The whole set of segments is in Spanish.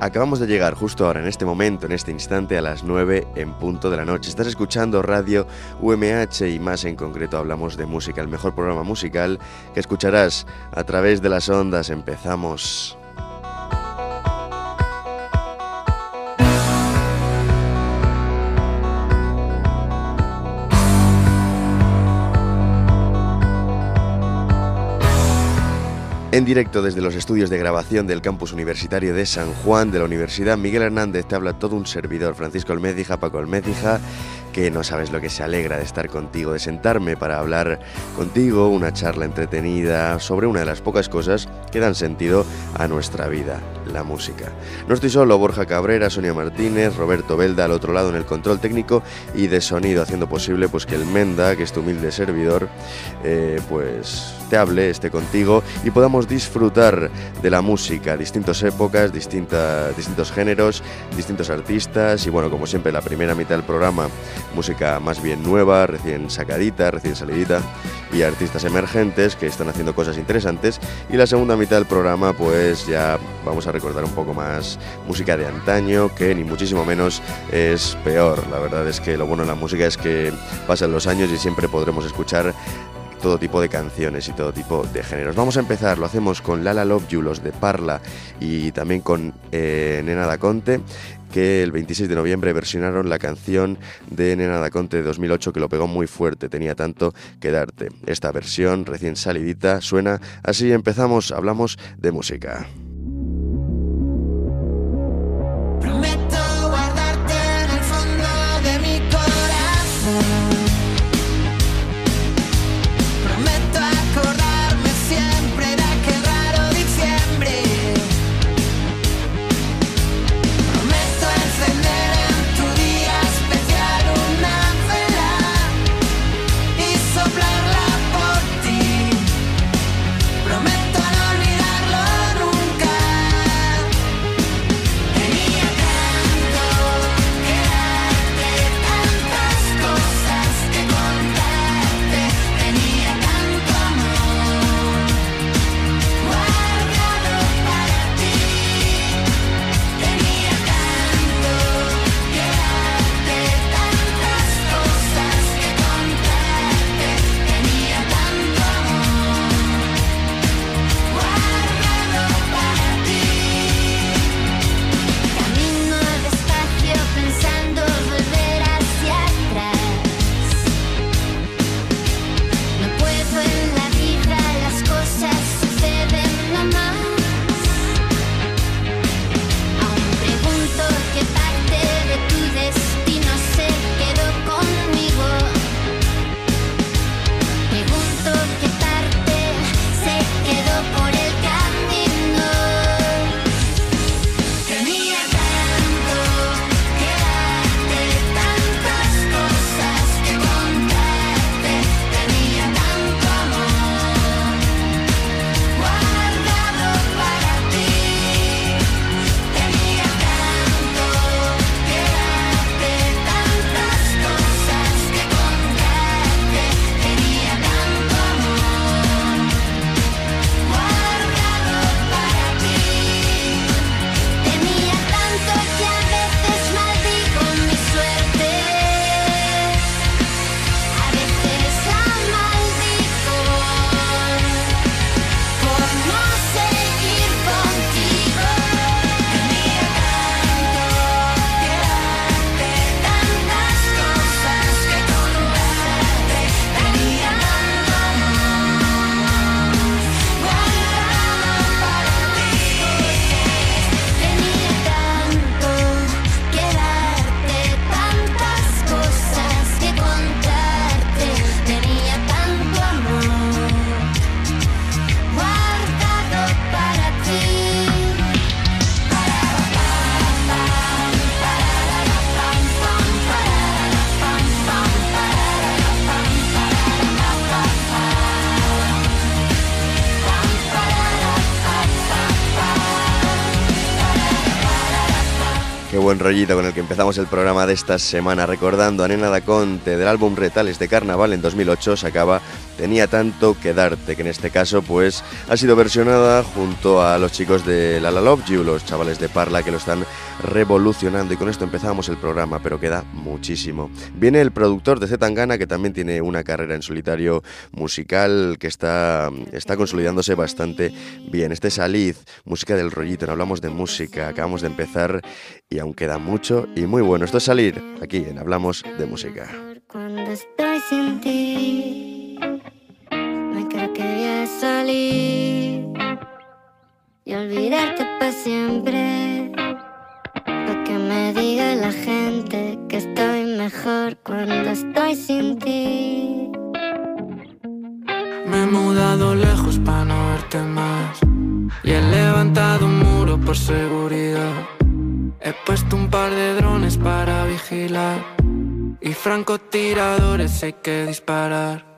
Acabamos de llegar justo ahora, en este momento, en este instante, a las 9 en punto de la noche. Estás escuchando Radio UMH y más en concreto hablamos de música, el mejor programa musical que escucharás a través de las ondas. Empezamos. En directo desde los estudios de grabación del campus universitario de San Juan de la Universidad Miguel Hernández te habla todo un servidor, Francisco Almecija, Paco Almecija, que no sabes lo que se alegra de estar contigo, de sentarme para hablar contigo, una charla entretenida sobre una de las pocas cosas que dan sentido a nuestra vida, la música. No estoy solo, Borja Cabrera, Sonia Martínez, Roberto Belda al otro lado en el control técnico y de sonido, haciendo posible pues que el Menda, que es tu humilde servidor, eh, pues hable, esté contigo y podamos disfrutar de la música, distintas épocas, distintas, distintos géneros, distintos artistas y bueno, como siempre, la primera mitad del programa, música más bien nueva, recién sacadita, recién salidita y artistas emergentes que están haciendo cosas interesantes y la segunda mitad del programa pues ya vamos a recordar un poco más música de antaño que ni muchísimo menos es peor. La verdad es que lo bueno de la música es que pasan los años y siempre podremos escuchar todo tipo de canciones y todo tipo de géneros. Vamos a empezar, lo hacemos con Lala Love You, de Parla y también con eh, Nena da Conte que el 26 de noviembre versionaron la canción de Nena da Conte de 2008 que lo pegó muy fuerte, tenía tanto que darte. Esta versión recién salidita suena así, empezamos, hablamos de música. Con el que empezamos el programa de esta semana, recordando a Nena da Conte del álbum Retales de Carnaval en 2008, se acaba Tenía tanto que darte, que en este caso pues ha sido versionada junto a los chicos de La La Love You, los chavales de Parla que lo están revolucionando y con esto empezamos el programa, pero queda muchísimo. Viene el productor de Zetangana que también tiene una carrera en solitario musical que está, está consolidándose bastante bien. Este es Aliz, música del rollito, no hablamos de música, acabamos de empezar y aún queda mucho y muy bueno. Esto es salir aquí en Hablamos de Música. Cuando estoy sin ti, y olvidarte para siempre. Para que me diga la gente que estoy mejor cuando estoy sin ti. Me he mudado lejos para no verte más y he levantado un muro por seguridad. He puesto un par de drones para vigilar y francotiradores hay que disparar.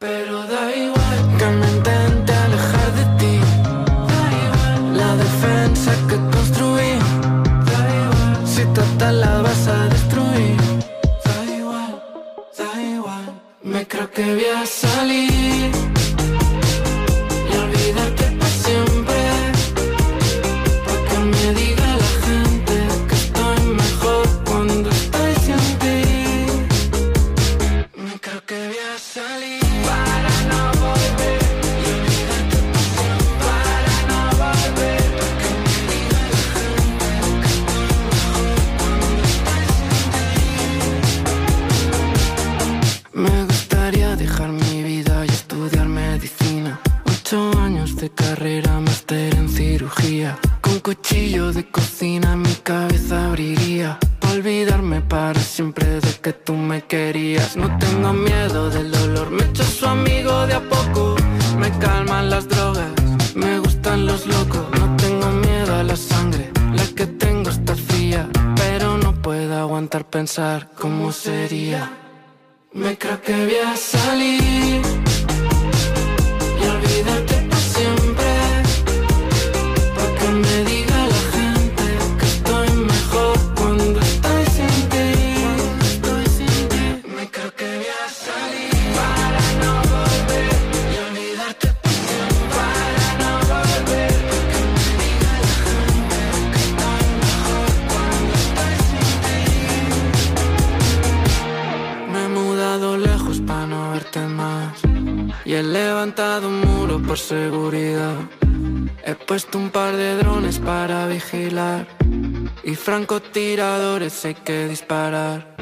Pero da igual que me intente alejar de ti. La defensa que construí, da igual si total la vas a destruir. Da igual, da igual. Me creo que voy a salir cuchillo de cocina mi cabeza abriría. Pa' olvidarme para siempre de que tú me querías. No tengo miedo del dolor, me echo su amigo de a poco. Me calman las drogas, me gustan los locos. No tengo miedo a la sangre, la que tengo está fría. Pero no puedo aguantar pensar cómo sería. Me creo que voy a salir por seguridad. He puesto un par de drones para vigilar. Y francotiradores hay que disparar.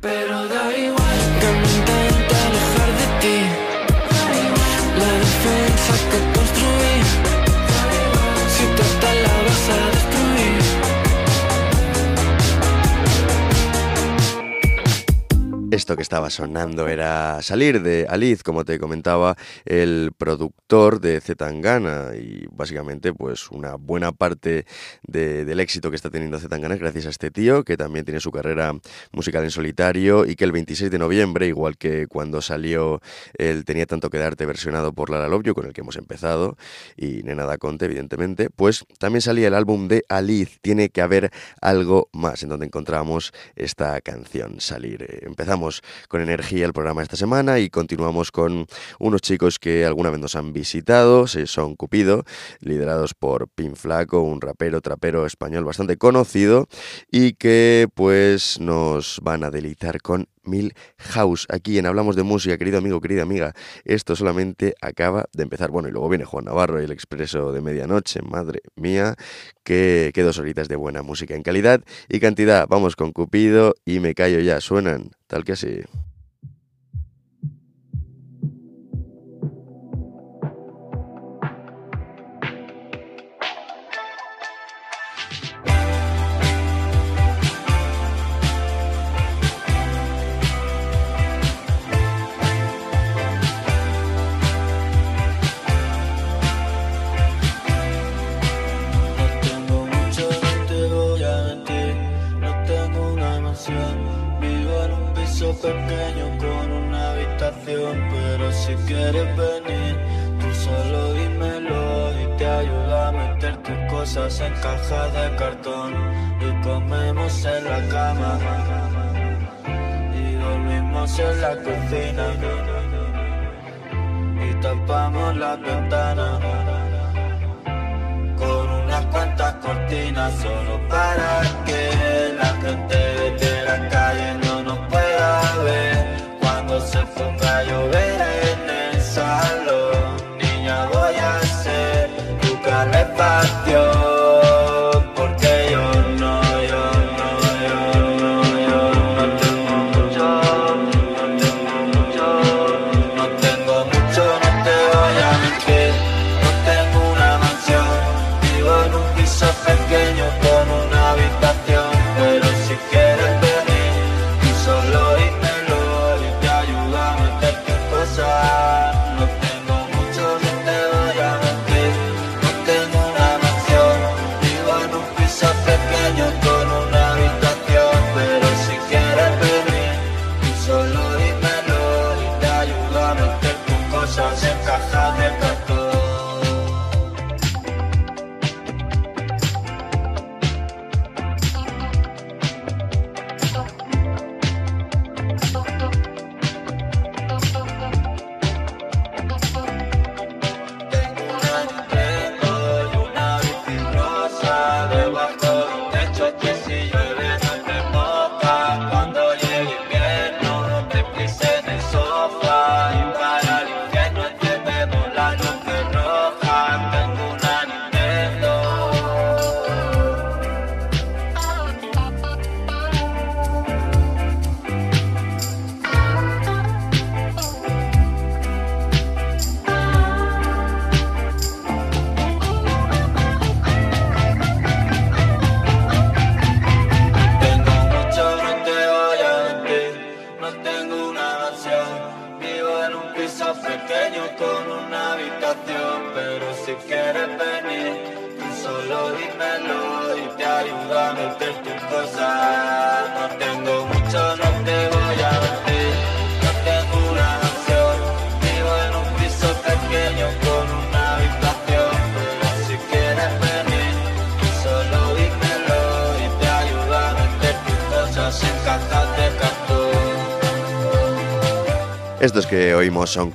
Pero da igual que me intente alejar de ti. Esto que estaba sonando era salir de Aliz, como te comentaba, el productor de Zetangana y básicamente pues una buena parte de- del éxito que está teniendo Zetangana es gracias a este tío que también tiene su carrera musical en solitario y que el 26 de noviembre, igual que cuando salió el Tenía tanto que darte versionado por Lara You, con el que hemos empezado, y Nena da Conte, evidentemente, pues también salía el álbum de Aliz, Tiene que haber algo más, en donde encontramos esta canción, Salir. Eh, Con energía el programa esta semana y continuamos con unos chicos que alguna vez nos han visitado, son Cupido, liderados por Pin Flaco, un rapero, trapero español bastante conocido y que pues nos van a deleitar con Milhouse. Aquí en Hablamos de Música, querido amigo, querida amiga, esto solamente acaba de empezar. Bueno, y luego viene Juan Navarro y el Expreso de Medianoche, madre mía, que, que dos horitas de buena música en calidad y cantidad. Vamos con Cupido y me callo ya, suenan tal que así. En cajas de cartón y comemos en la cama. Y dormimos en la cocina. Y tapamos la ventana con unas cuantas cortinas solo para que la gente calefacción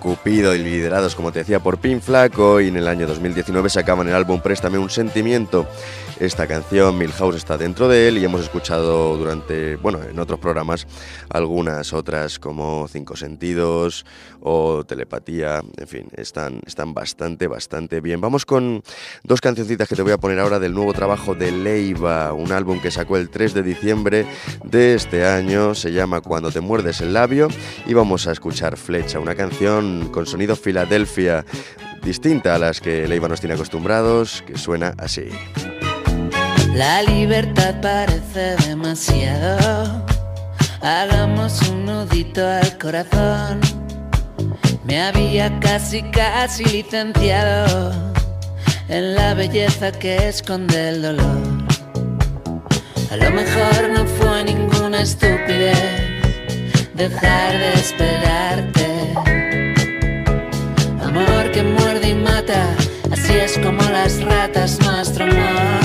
oímos son Cupido y liderados, como te decía, por Pin Flaco y en el año 2019 sacaban el álbum Préstame un sentimiento. Esta canción, Milhouse, está dentro de él y hemos escuchado durante, bueno, en otros programas algunas otras como Cinco Sentidos o Telepatía, en fin, están, están bastante, bastante bien. Vamos con dos cancioncitas que te voy a poner ahora del nuevo trabajo de Leiva, un álbum que sacó el 3 de diciembre de este año, se llama Cuando te muerdes el labio y vamos a escuchar Flecha, una canción con sonido Filadelfia distinta a las que Leiva nos tiene acostumbrados, que suena así. La libertad parece demasiado. Hagamos un nudito al corazón. Me había casi, casi licenciado en la belleza que esconde el dolor. A lo mejor no fue ninguna estupidez dejar de esperarte. Así es como las ratas nuestro amor.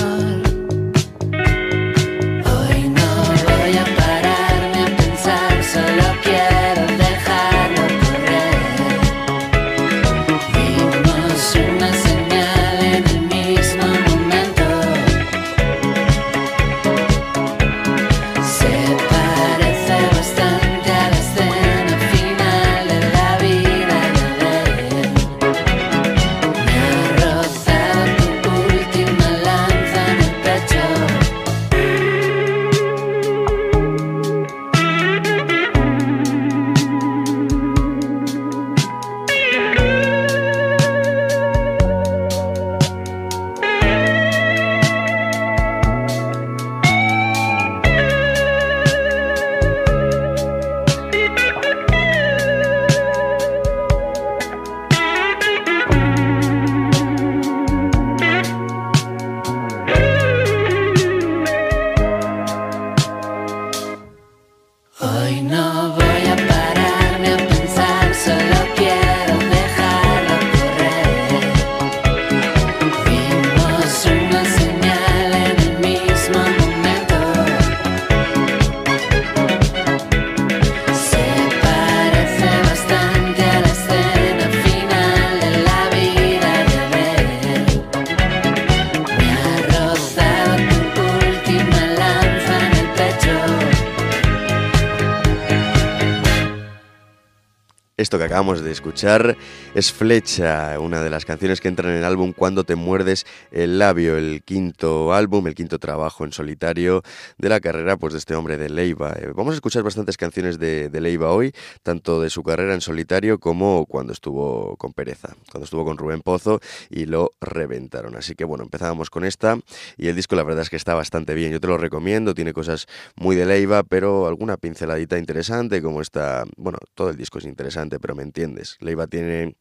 Acabamos de escuchar es Flecha, una de las canciones que entran en el álbum Cuando te muerdes el labio, el quinto álbum, el quinto trabajo en solitario de la carrera pues, de este hombre de Leiva. Eh, Vamos a escuchar bastantes canciones de, Leiva hoy, tanto de su carrera en solitario como cuando estuvo con Pereza, cuando estuvo con Rubén Pozo y lo reventaron. Así que bueno, empezábamos con esta y el disco la verdad es que está bastante bien. Yo te lo recomiendo, tiene cosas muy de Leiva, pero alguna pinceladita interesante como esta, bueno, todo el disco es interesante, pero me entiendes. Leiva tiene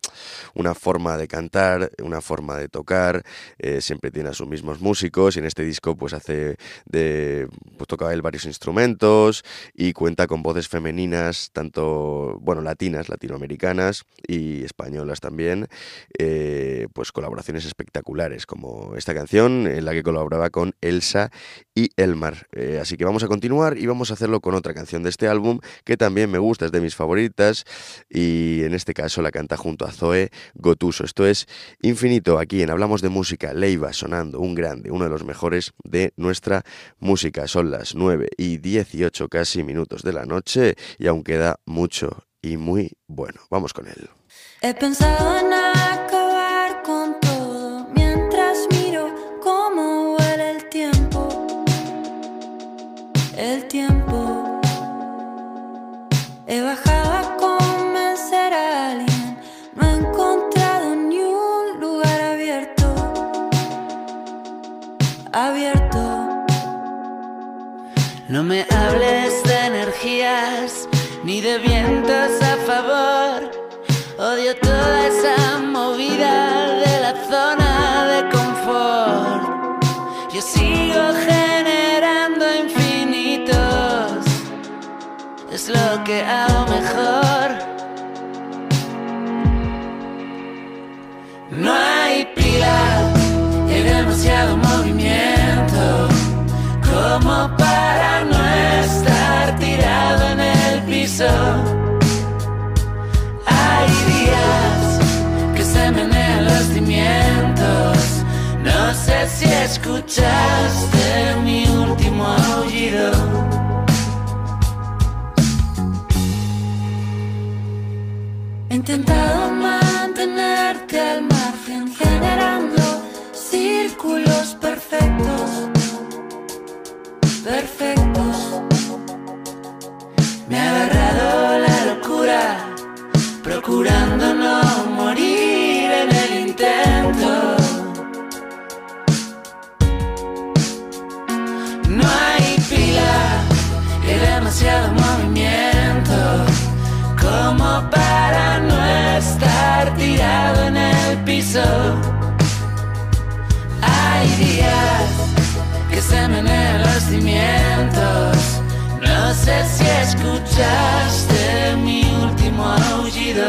una forma de cantar, una forma de tocar, eh, siempre tiene a sus mismos músicos y en este disco pues hace de, pues toca él varios instrumentos y cuenta con voces femeninas, tanto, bueno, latinas, latinoamericanas y españolas también, eh, pues colaboraciones espectaculares como esta canción en la que colaboraba con Elsa y Elmar. Eh, así que vamos a continuar y vamos a hacerlo con otra canción de este álbum que también me gusta, es de mis favoritas y en este caso la canta junto a Zoe Gotuso. Esto es Infinito, aquí en Hablamos de Música, Leiva sonando, un grande, uno de los mejores de nuestra música. Son las 9 y 18 casi minutos de la noche y aún queda mucho y muy bueno. Vamos con él. He pensado en No me hables de energías ni de vientos escuchaste mi último aullido. He intentado mantenerte al margen, generando círculos perfectos, perfectos. Me ha agarrado la locura, procurando estar tirado en el piso. Hay días que se menean los cimientos. No sé si escuchaste mi último aullido.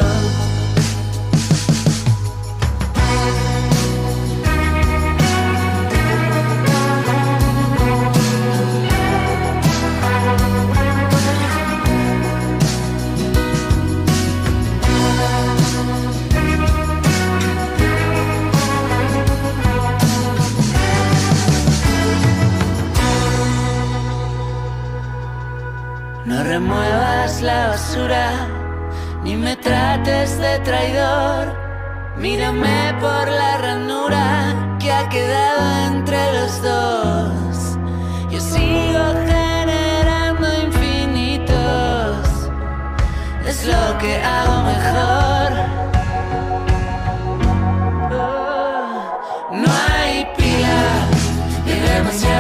No remuevas la basura, ni me trates de traidor. Mírame por la ranura que ha quedado entre los dos. Yo sigo generando infinitos, es lo que hago mejor. No hay pila y demasiado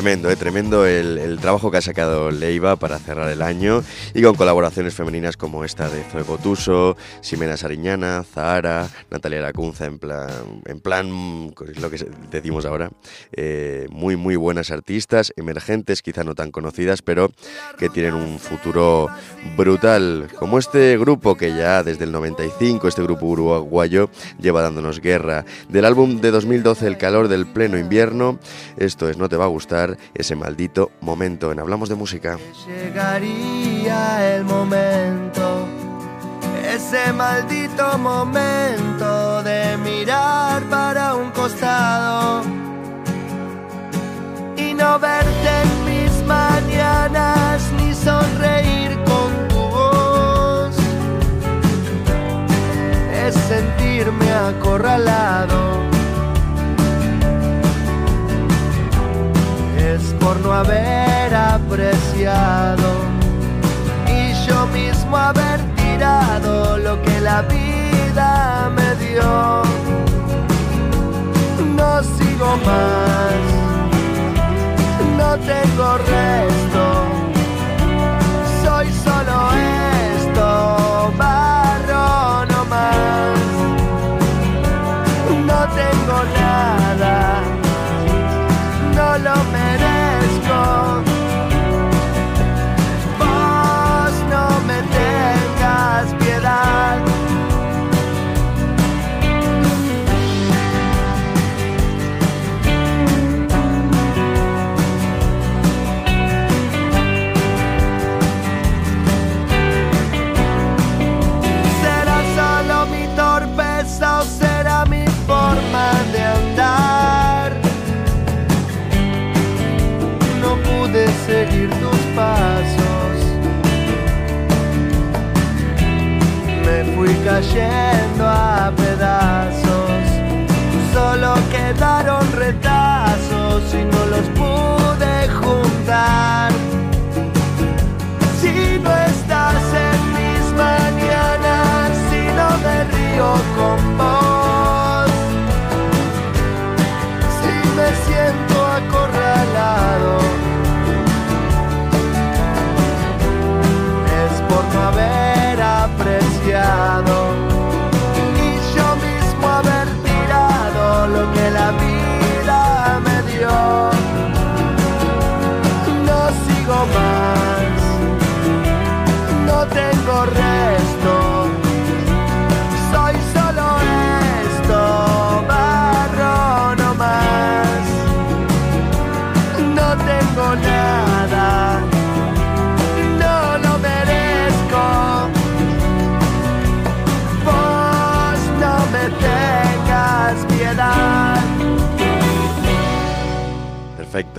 Tremendo, eh, tremendo el, el trabajo que ha sacado Leiva para cerrar el año y con colaboraciones femeninas como esta de Zoe Gotuso, Ximena Sariñana, Zahara, Natalia Lacunza, en plan, en plan, es lo que decimos ahora, eh, muy, muy buenas artistas, emergentes, quizá no tan conocidas, pero que tienen un futuro brutal, como este grupo que ya desde el 95, este grupo uruguayo, lleva dándonos guerra. Del álbum de 2012, El calor del pleno invierno, esto es No te va a gustar, ese maldito momento en Hablamos de Música. Llegaría el momento, ese maldito momento de mirar para un costado y no verte en mis mañanas ni sonreír con tu voz. Es sentirme acorralado. Por no haber apreciado. Y yo mismo haber tirado lo que la vida me dio. No sigo más, no tengo resto, soy solo esto, barro no más, no tengo nada Yeah.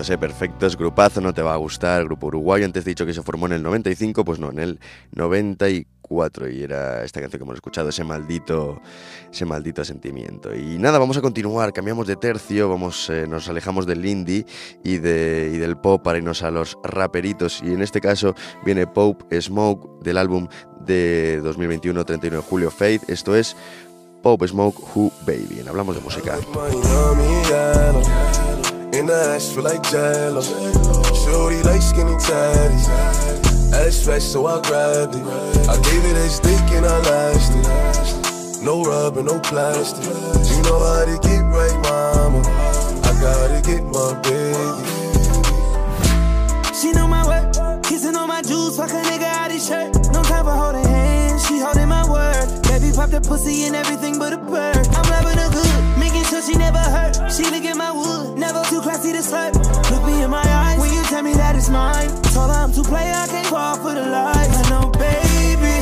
Perfectos, eh, perfectos. Grupazo, no te va a gustar. Grupo uruguayo. Antes he dicho que se formó en el 95, pues no, en el 94. Y era esta canción que hemos escuchado, ese maldito, ese maldito sentimiento. Y nada, vamos a continuar. Cambiamos de tercio, vamos, eh, nos alejamos del indie y, de, y del pop para irnos a los raperitos. Y en este caso viene Pope Smoke del álbum de 2021, 31 de julio, Faith. Esto es Pope Smoke Who Baby. Hablamos de música. In the ash feel like jello. Shorty like skinny tatties. Ass fresh, so I grabbed it. I gave it a stick and I lashed it. No rubber, no plastic. You know how to get right, mama. I gotta get my baby. She know my work, kissing on my jewels, fuck a nigga out his shirt. No time for holding hands, she holding my word. Baby pop the pussy and everything but a bird. I'm loving but she never hurt. She look at my wood, never too classy to slurp. Look me in my eyes when you tell me that it's mine. Told her I'm too play, I can't fall for the lies. I know, baby,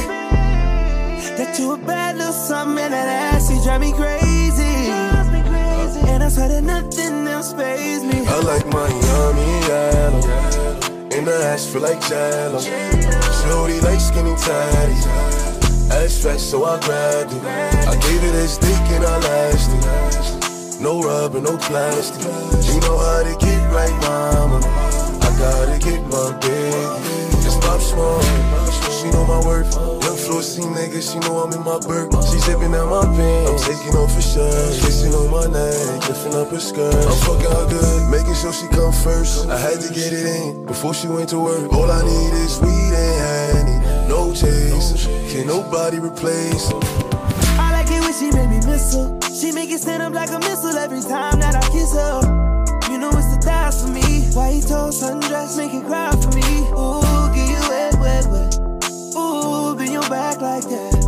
that you a bad little something. That ass, you drive me crazy. And I swear that nothing else pays me. I like Miami yellow. In the ash, feel like jello. Shorty like skinny tatties. Ass fat, so I grabbed it. I gave it as stick and I lashed it. No rubber, no plastic. You know how to get right, mama. I gotta get my big. Just pop small. She know my worth. Young floor C nigga, she know I'm in my burp. She zipping out my pants. I'm taking off her shirt. Kissing on my neck, lifting up her skirt. I'm fucking her good, making sure she come first. I had to get it in before she went to work. All I need is weed and honey. No chase, can nobody replace. She make me miss her. She make it stand up like a missile every time that I kiss her. You know it's the thighs for me. White toast, sundress, make it cry for me. Ooh, get you wet, wet, wet. Ooh, bend your back like that.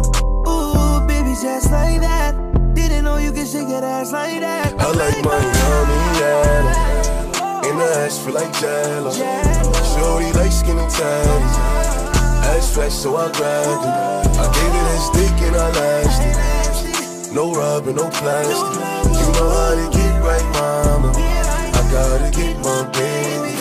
Ooh, baby, just like that. Didn't know you could shake that ass like that. I like Miami yellow. In the ass feel like jello. Shorty like skinny tatties. Ass fat, so I grabbed it. I gave it a stick and I lasted. No rubber, no plastic. You know how to right, mama. I gotta my baby.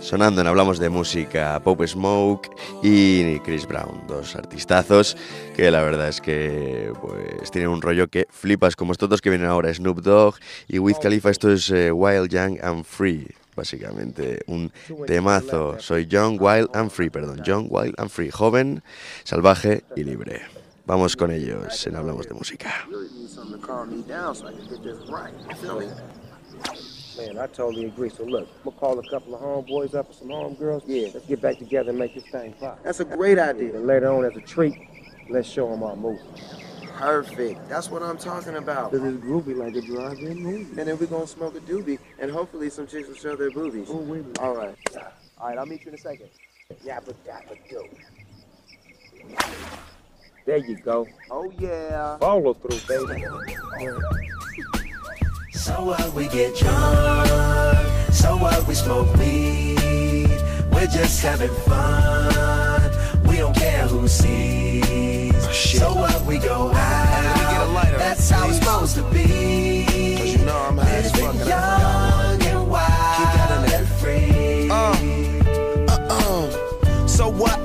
Sonando en Hablamos de Música, Pope Smoke y Chris Brown, dos artistazos que la verdad es que pues tienen un rollo que flipas, como estos dos que vienen ahora, Snoop Dogg y Wiz Khalifa, esto es eh, Wild, Young and Free, básicamente un temazo. Soy Young, Wild and Free, perdón, Young, Wild and Free, joven, salvaje y libre. Vamos con ellos en Hablamos de Música. really need something to calm me down so I can get this right. You feel me? Man, I totally agree. So look, I'm gonna call a couple of homeboys up and some homegirls. Yeah, let's get back together and make this thing pop. That's a great idea. And later on, as a treat, let's show them our movie. Perfect. That's what I'm talking about. Cause it's groovy like a drive-in movie. And then we're gonna smoke a doobie, and hopefully some chicks will show their boobies. Ooh, wee. All right. All right, I'll meet you in a second. Yappa dabba do. There you go. Oh yeah. Follow through, baby. So what we get drunk, so what we smoke weed. We're just having fun. We don't care who sees. so what we go out. That's how it's supposed to be. Cause you know I'm high as fuck. Living and I'm young and wild and free. Uh, So what?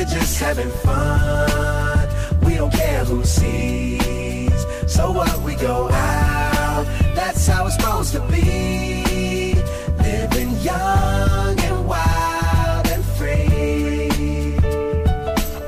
We're just having fun. We don't care who sees. So what we go out. That's how it's supposed to be. Living young and wild and free.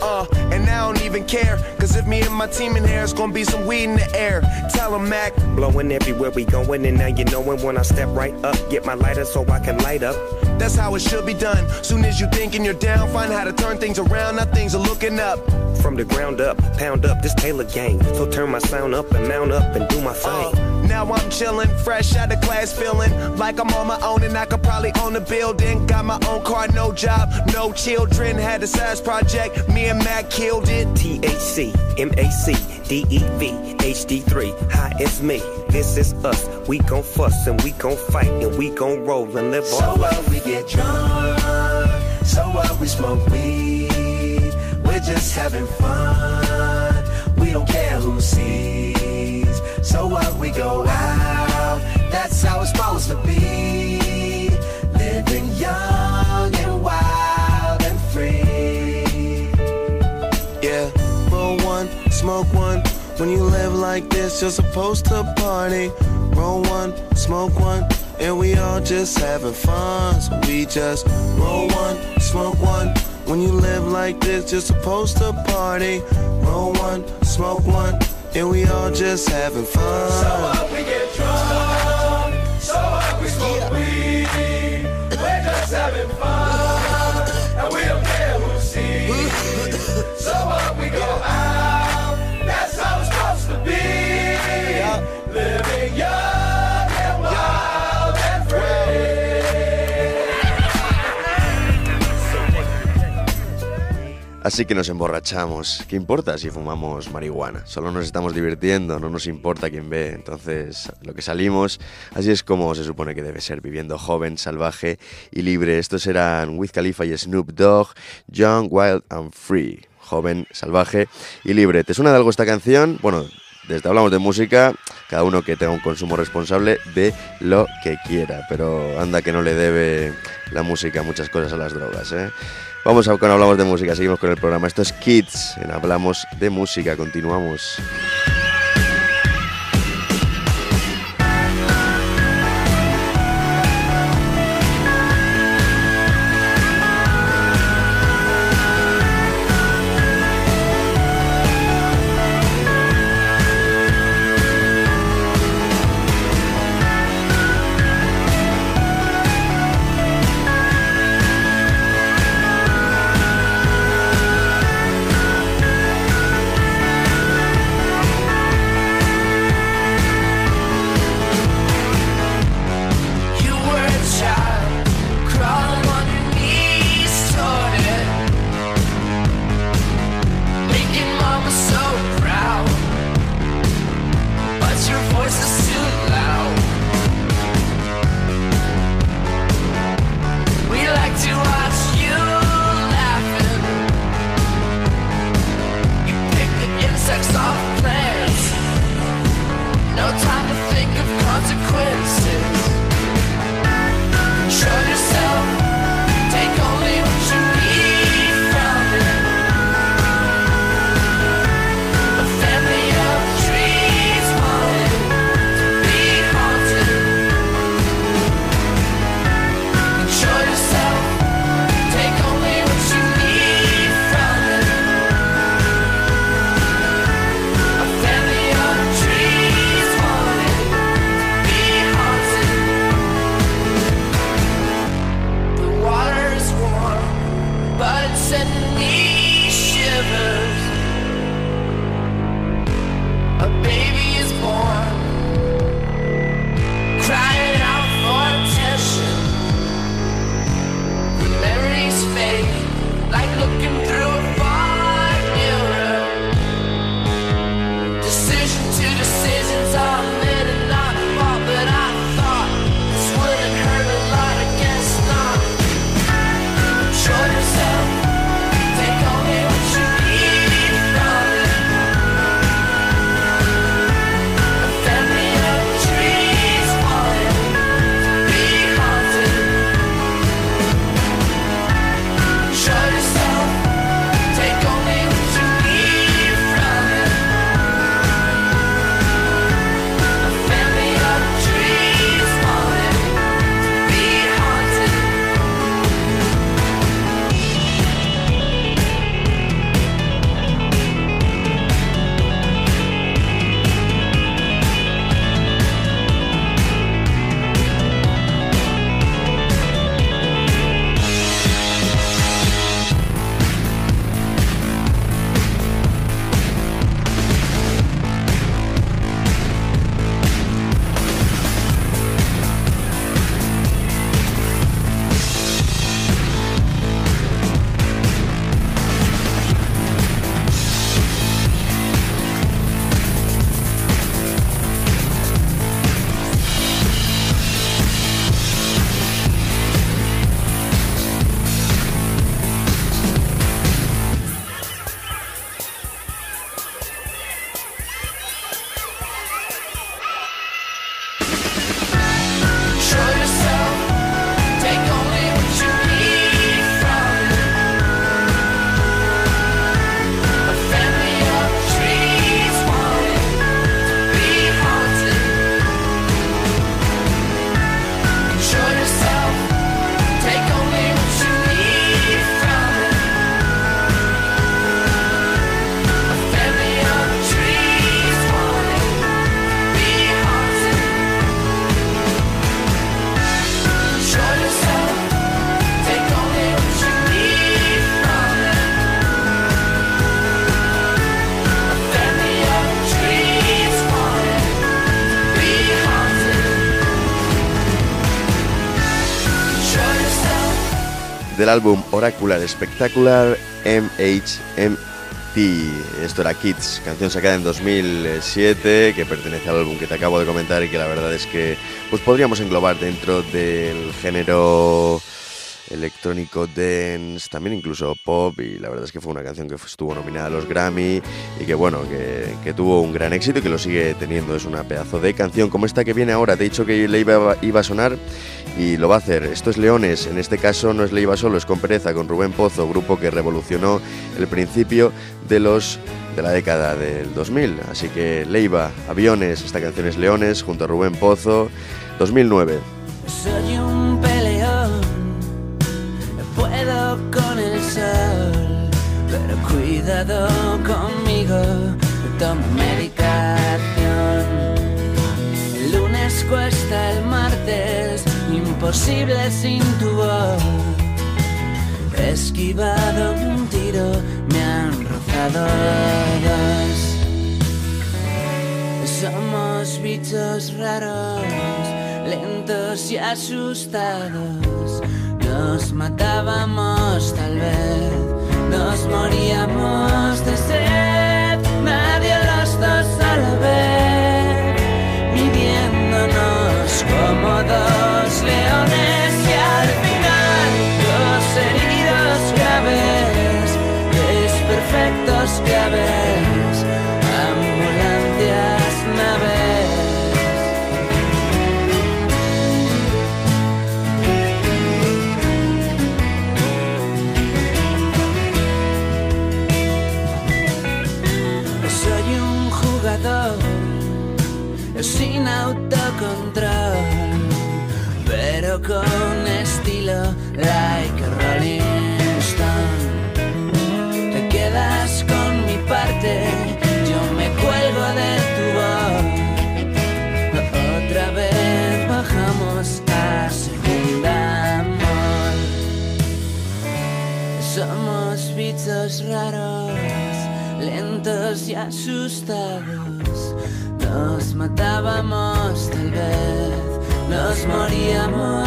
Uh, and I don't even care. Cause if me and my team in here, it's gonna be some weed in the air. Tell 'em, Mac. Blowing everywhere we going, and now you knowin' when I step right up. Get my lighter so I can light up. That's how it should be done. Soon as you thinking you're down, find how to turn things around. Now things are looking up. From the ground up, pound up this Taylor gang. So turn my sound up and mount up and do my thing. Uh, now I'm chillin', fresh out of class, feeling like I'm on my own and I could probably own a building. Got my own car, no job, no children. Had a size project, me and Mac killed it. THC, MAC, DEV, HD3. Hi, it's me. This is us. We gon' fuss and we gon' fight and we gon' roll and live So our what we get drunk, so what we smoke weed. We're just having fun. We don't care who sees. So what we go out. That's how When you live like this, you're supposed to party. Roll one, smoke one, and we all just having fun. So we just roll one, smoke one. When you live like this, you're supposed to party. Roll one, smoke one, and we all just having fun. So up, we get drunk. So up, we smoke weed. We're just having fun, and we don't care who sees. So up, we go out. Así que nos emborrachamos. ¿Qué importa si fumamos marihuana? Solo nos estamos divirtiendo, no nos importa quién ve. Entonces, lo que salimos, así es como se supone que debe ser, viviendo joven, salvaje y libre. Estos eran Wiz Khalifa y Snoop Dogg, Young, Wild and Free. Joven, salvaje y libre. ¿Te suena de algo esta canción? Bueno, desde hablamos de música, cada uno que tenga un consumo responsable de lo que quiera, pero anda que no le debe la música muchas cosas a las drogas, ¿eh? Vamos a cuando hablamos de música, seguimos con el programa. Esto es Kids, en Hablamos de Música, continuamos. Del álbum Oracular Spectacular MHMT. Esto era Kids, canción sacada en 2007 que pertenece al álbum que te acabo de comentar y que la verdad es que pues podríamos englobar dentro del género electrónico dance, también incluso pop y la verdad es que fue una canción que estuvo nominada a los Grammy y que bueno, que, que tuvo un gran éxito y que lo sigue teniendo, es una pedazo de canción como esta que viene ahora, te he dicho que le iba, iba a sonar y lo va a hacer, esto es Leones, en este caso no es Leiva solo, es con Pereza, con Rubén Pozo, grupo que revolucionó el principio de los de la década del 2000, así que Leiva, Aviones, esta canción es Leones junto a Rubén Pozo, 2009. Soy un peleón, puedo con el sol, pero cuidado conmigo, tomo medicación. El lunes cuesta el martes, imposible sin tu voz. Esquivado un tiro, me han rozado dos. Somos bichos raros, lentos y asustados. Nos matábamos tal vez, nos moríamos de sed. Nadie los dos a la vez, midiéndonos como dos leones y al final dos heridos graves, desperfectos claves, Nos matábamos tal vez, nos moríamos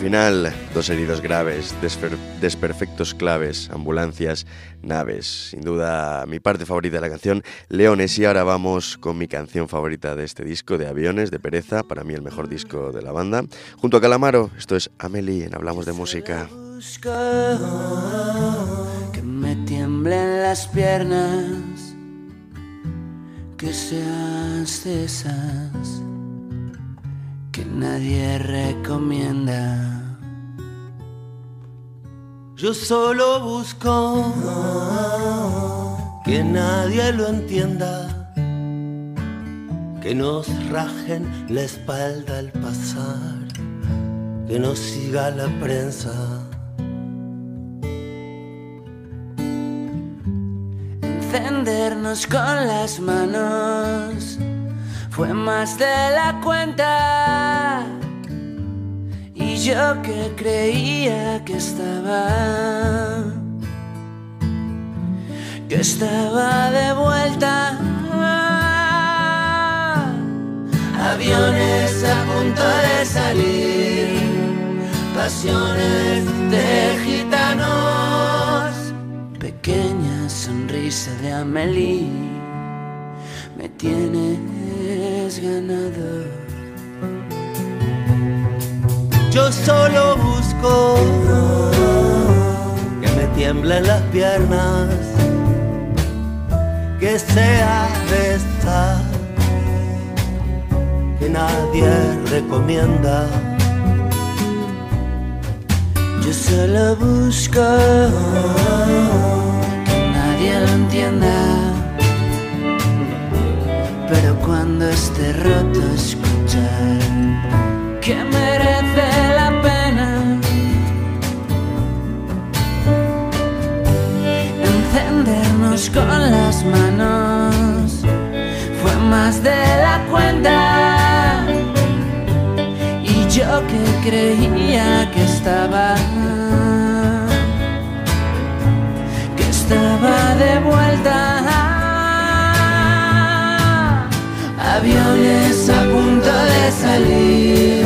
final, dos heridos graves, desper- desperfectos claves, ambulancias, naves. Sin duda, mi parte favorita de la canción, Leones. Y ahora vamos con mi canción favorita de este disco, de Aviones, de Pereza, para mí el mejor disco de la banda. Junto a Calamaro, esto es Amelie, en Hablamos de Música. Que nadie recomienda. Yo solo busco que nadie lo entienda, que nos rajen la espalda al pasar, que nos siga la prensa. Encendernos con las manos fue más de la cuenta. Y yo que creía que estaba que estaba de vuelta. Aviones a punto de salir, pasiones de gitanos, pequeña sonrisa de Amelie, me ganado. Yo solo busco que me tiemblen las piernas, que sea de esta que nadie recomienda. Yo solo busco que nadie lo entienda, cuando esté roto escuchar que merece la pena. Encendernos con las manos fue más de la cuenta. Y yo que creía que estaba que estaba de vuelta aviones a punto de salir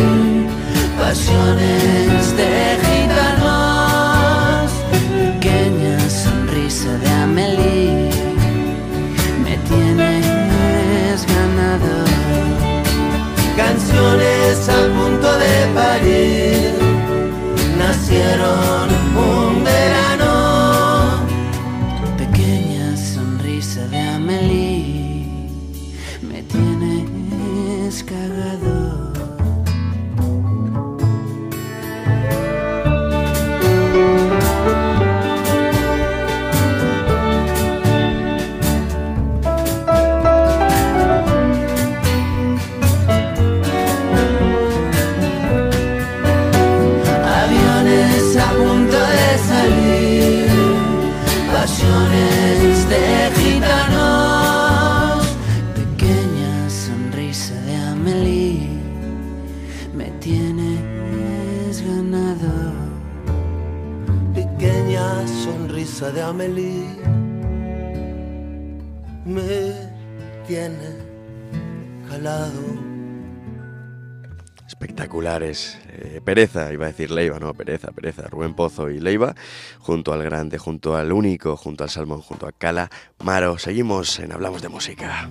pasiones de gitanos pequeña sonrisa de Amelie me tienes ganado. Canciones a punto de parir nacieron me tienes ganado. pequeña sonrisa de Amelie me tiene calado. Espectaculares. Eh, pereza, iba a decir Leiva, no, pereza, pereza. Rubén Pozo y Leiva, junto al grande, junto al único, junto al Salmón, junto a Cala Maro. Seguimos en Hablamos de Música.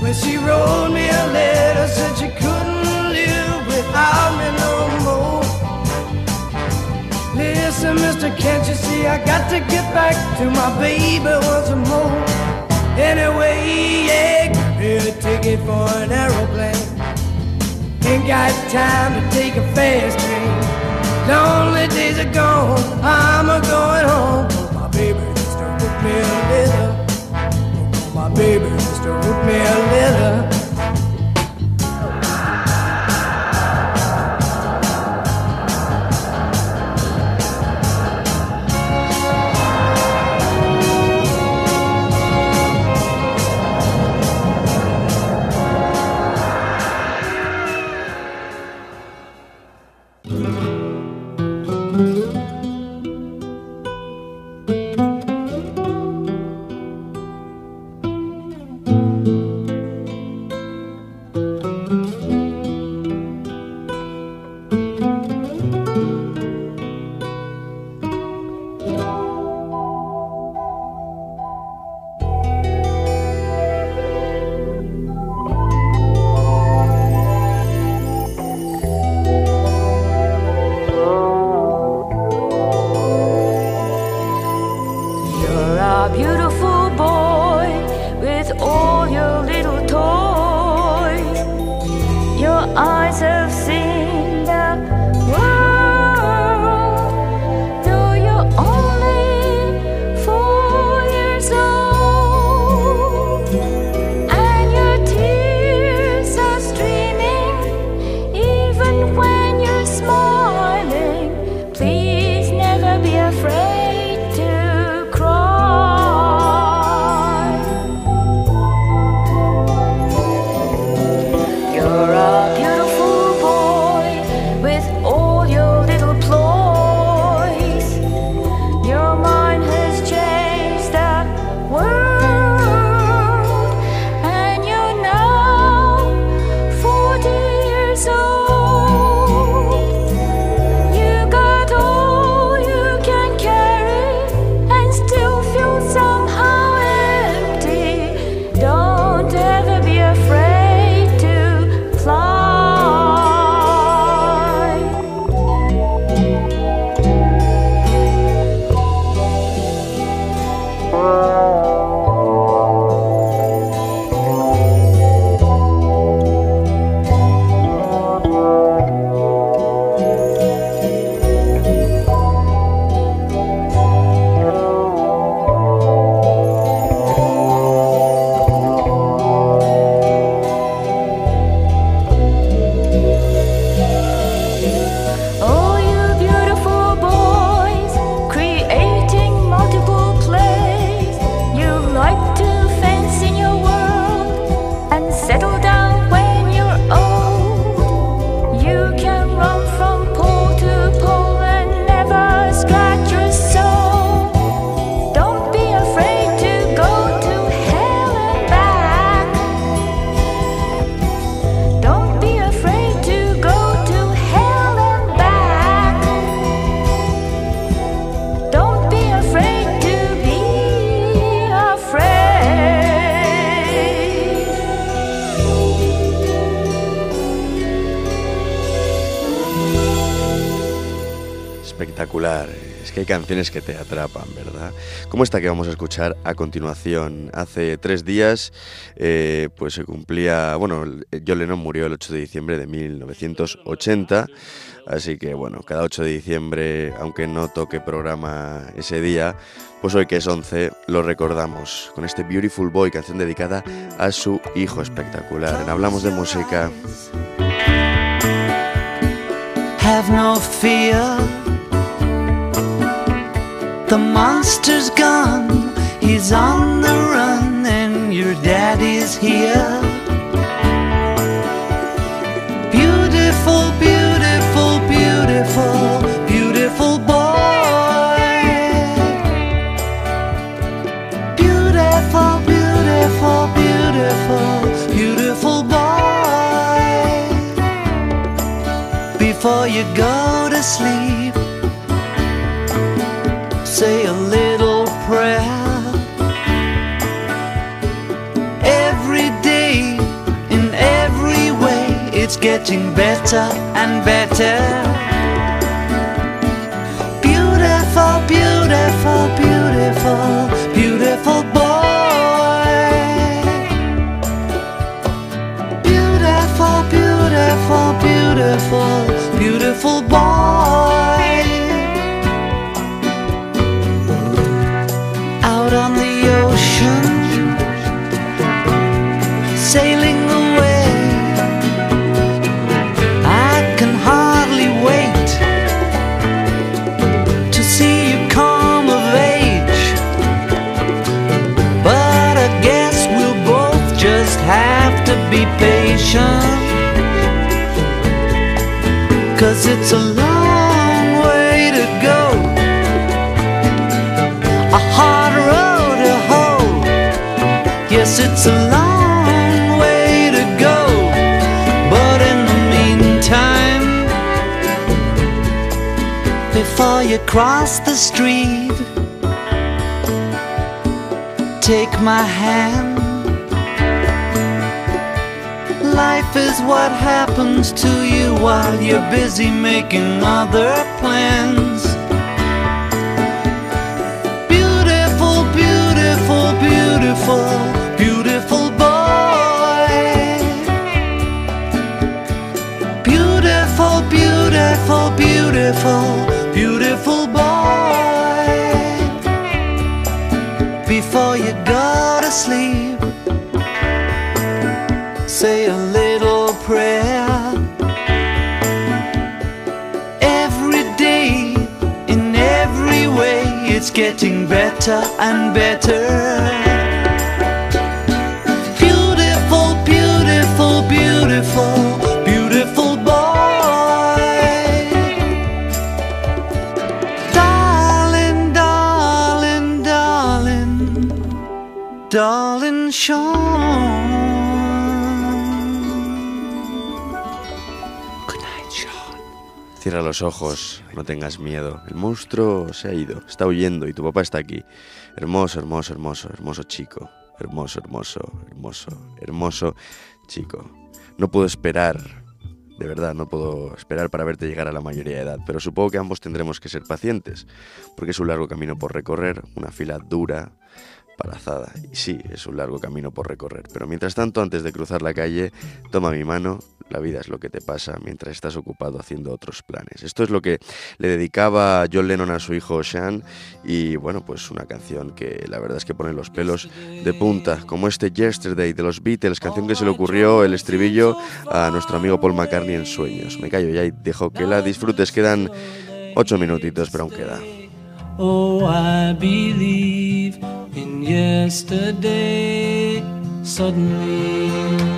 When she wrote me a letter, said she couldn't live without me no more. Listen, mister, can't you see I got to get back to my baby once more? Anyway, yeah, me a ticket for an aeroplane. Ain't got time to take a fast train. Lonely days are gone, I'm a going home. My baby just wrote me a letter. Baby just wrote me a letter. Canciones que te atrapan, ¿verdad? Como esta que vamos a escuchar a continuación. Hace tres días, eh, pues se cumplía. Bueno, John Lennon murió el 8 de diciembre de 1980. Así que, bueno, cada 8 de diciembre, aunque no toque programa ese día, pues hoy que es 11, lo recordamos con este Beautiful Boy, canción dedicada a su hijo espectacular. Hablamos de Música. Have no. The monster's gone. He's on the run, and your daddy's here. Beautiful, beautiful, beautiful, beautiful boy. Beautiful, beautiful, beautiful, beautiful boy. Before you go to sleep, say a little prayer. Every day, in every way, it's getting better and better. Patient. Cause it's a long way to go. A hard road to hoe. Yes, it's a long way to go. But in the meantime, before you cross the street, take my hand. Life is what happens to you while you're busy making other plans. Beautiful, beautiful, beautiful, beautiful boy. Beautiful, beautiful, beautiful, getting better and better. Los ojos, no tengas miedo. El monstruo se ha ido, está huyendo y tu papá está aquí. Hermoso, hermoso, hermoso, hermoso chico. Hermoso, hermoso, hermoso, hermoso chico. No puedo esperar, de verdad, no puedo esperar para verte llegar a la mayoría de edad, pero supongo que ambos tendremos que ser pacientes, porque es un largo camino por recorrer, una fila dura, palazada. Y sí, es un largo camino por recorrer. Pero mientras tanto, antes de cruzar la calle, toma mi mano. La vida es lo que te pasa mientras estás ocupado haciendo otros planes. Esto es lo que le dedicaba John Lennon a su hijo Sean. Y bueno, pues una canción que la verdad es que pone los pelos de punta. Como este Yesterday de los Beatles, canción que se le ocurrió el estribillo a nuestro amigo Paul McCartney en sueños. Me callo ya y dejo que la disfrutes. Quedan ocho minutitos, pero aún queda. Oh, I believe in yesterday. Suddenly,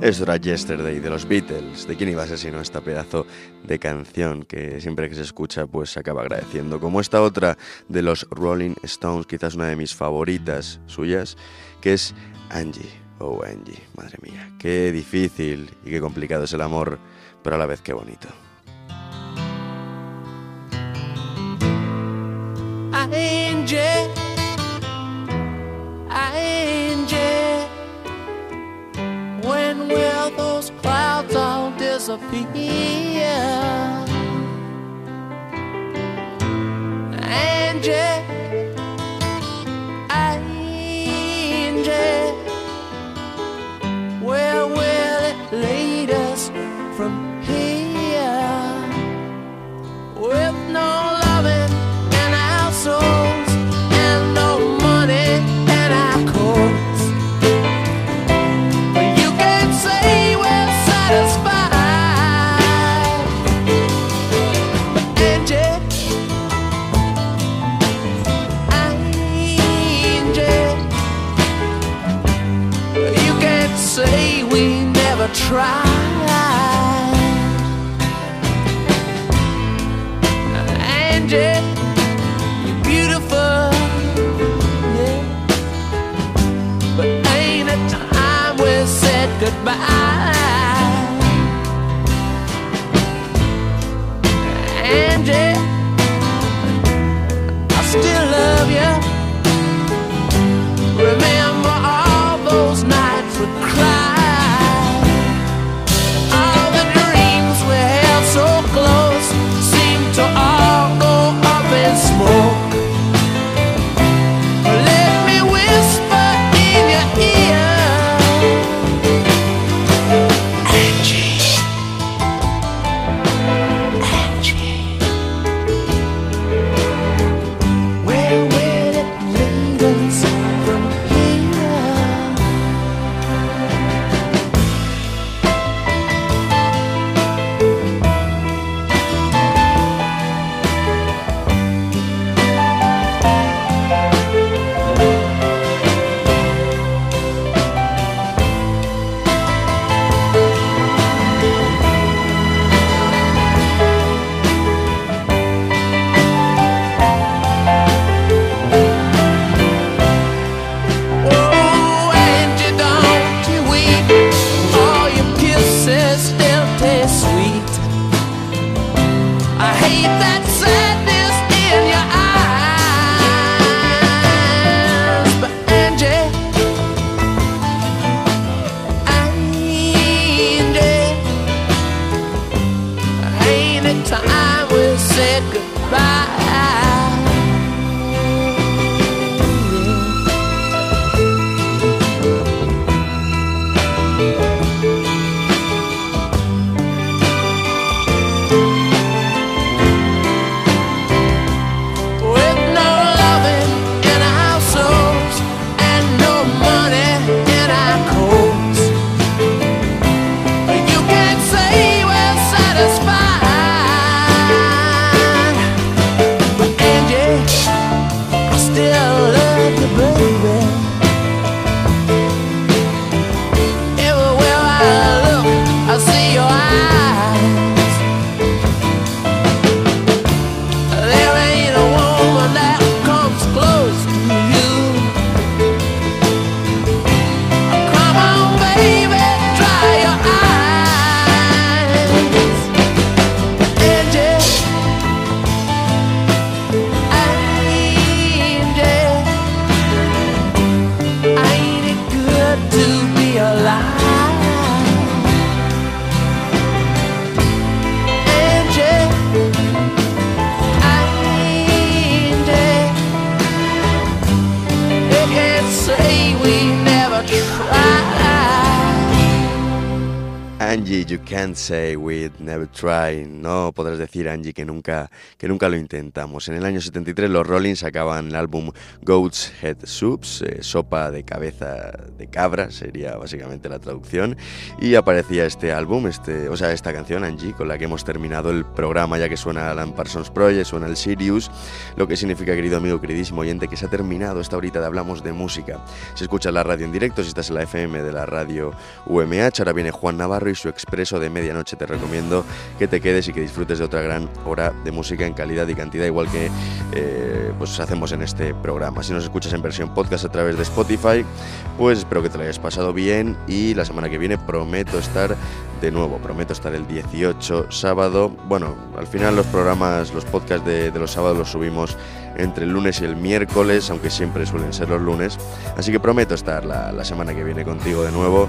Eso era Yesterday de los Beatles. ¿De quién iba a ser sino esta pedazo de canción que siempre que se escucha pues se acaba agradeciendo? Como esta otra de los Rolling Stones, quizás una de mis favoritas suyas, que es Angie. Oh, Angie, madre mía. Qué difícil y qué complicado es el amor, pero a la vez qué bonito. Disappear? Say we'd never try. Decir, Angie, que nunca, que nunca lo intentamos. En el año 73 los Rolling sacaban el álbum Goat's Head Soups, eh, sopa de cabeza de cabra, sería básicamente la traducción. Y aparecía este álbum, este, o sea, esta canción, Angie, con la que hemos terminado el programa, ya que suena Alan Parsons Project, suena el Sirius, lo que significa, querido amigo, queridísimo oyente, que se ha terminado esta horita de Hablamos de Música. Se escucha la radio en directo, si estás en la FM de la radio UMH, ahora viene Juan Navarro y su expreso de medianoche. Te recomiendo que te quedes y que disfrutes de otra gran hora de música en calidad y cantidad, igual que eh, pues hacemos en este programa. Si nos escuchas en versión podcast a través de Spotify, pues espero que te lo hayas pasado bien y la semana que viene prometo estar de nuevo, prometo estar el 18 sábado. Bueno, al final los programas, los podcasts de, los sábados los subimos entre el lunes y el miércoles, aunque siempre suelen ser los lunes. Así que prometo estar la semana que viene contigo de nuevo.